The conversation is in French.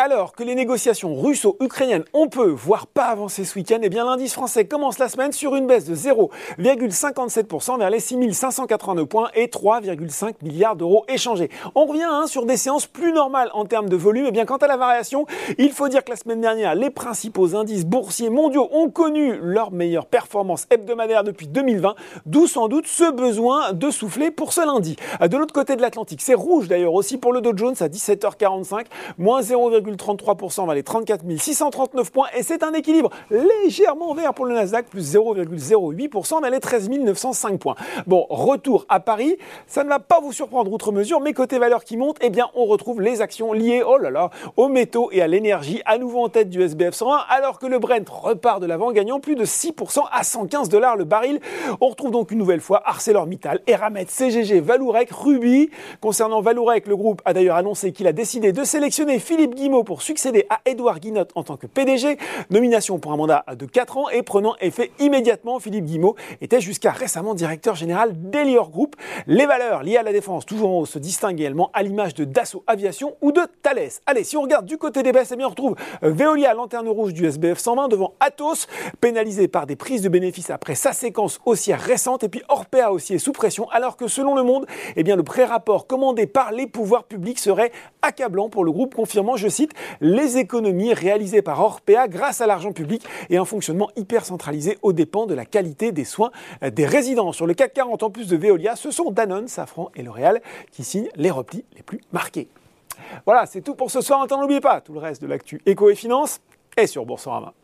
Alors que les négociations russo-ukrainiennes ont peu, voire pas avancé ce week-end, eh bien l'indice français commence la semaine sur une baisse de 0,57% vers les 6582 points et 3,5 milliards d'euros échangés. On revient hein, sur des séances plus normales en termes de volume. Eh bien quant à la variation, il faut dire que la semaine dernière, les principaux indices boursiers mondiaux ont connu leur meilleure performance hebdomadaire depuis 2020, d'où sans doute ce besoin de souffler pour ce lundi. De l'autre côté de l'Atlantique, c'est rouge d'ailleurs aussi pour le Dow Jones à 17h45, moins 0,33% vers les 34 639 points et c'est un équilibre légèrement vert pour le Nasdaq, plus 0,08% vers les 13 905 points. Bon, retour à Paris, ça ne va pas vous surprendre outre mesure, mais côté valeur qui monte, eh bien on retrouve les actions liées, oh là là, aux métaux et à l'énergie, à nouveau en tête du SBF 120, alors que le Brent repart de l'avant, gagnant plus de 6% à 115 dollars le baril. On retrouve donc une nouvelle fois ArcelorMittal, Eramet, CGG, Valourec, Ruby. Concernant Valourec, le groupe a d'ailleurs annoncé qu'il a décidé de sélectionner Philippe Guimau pour succéder à Edouard Guinotte en tant que PDG. Nomination pour un mandat de 4 ans et prenant effet immédiatement, Philippe Guimau était jusqu'à récemment directeur général d'Elior Group. Les valeurs liées à la défense, toujours en haut, se distinguent également à l'image de Dassault Aviation ou de Thales. Allez, si on regarde du côté des baisses, eh bien on retrouve euh, Veolia, lanterne rouge du SBF 120 devant Atos, pénalisé par des prises de bénéfices après sa séquence haussière récente, et puis Orpea aussi est sous pression, alors que selon Le Monde, eh bien le pré-rapport commandé par les pouvoirs publics serait accablant pour le groupe, confirmant, je cite, les économies réalisées par Orpea grâce à l'argent public et un fonctionnement hyper centralisé aux dépens de la qualité des soins des résidents. Sur le CAC 40, en plus de Veolia, ce sont Danone, Safran et L'Oréal qui signent les replis les plus marqués. Voilà, c'est tout pour ce soir. N'oubliez pas, tout le reste de l'actu éco et finance est sur Boursorama.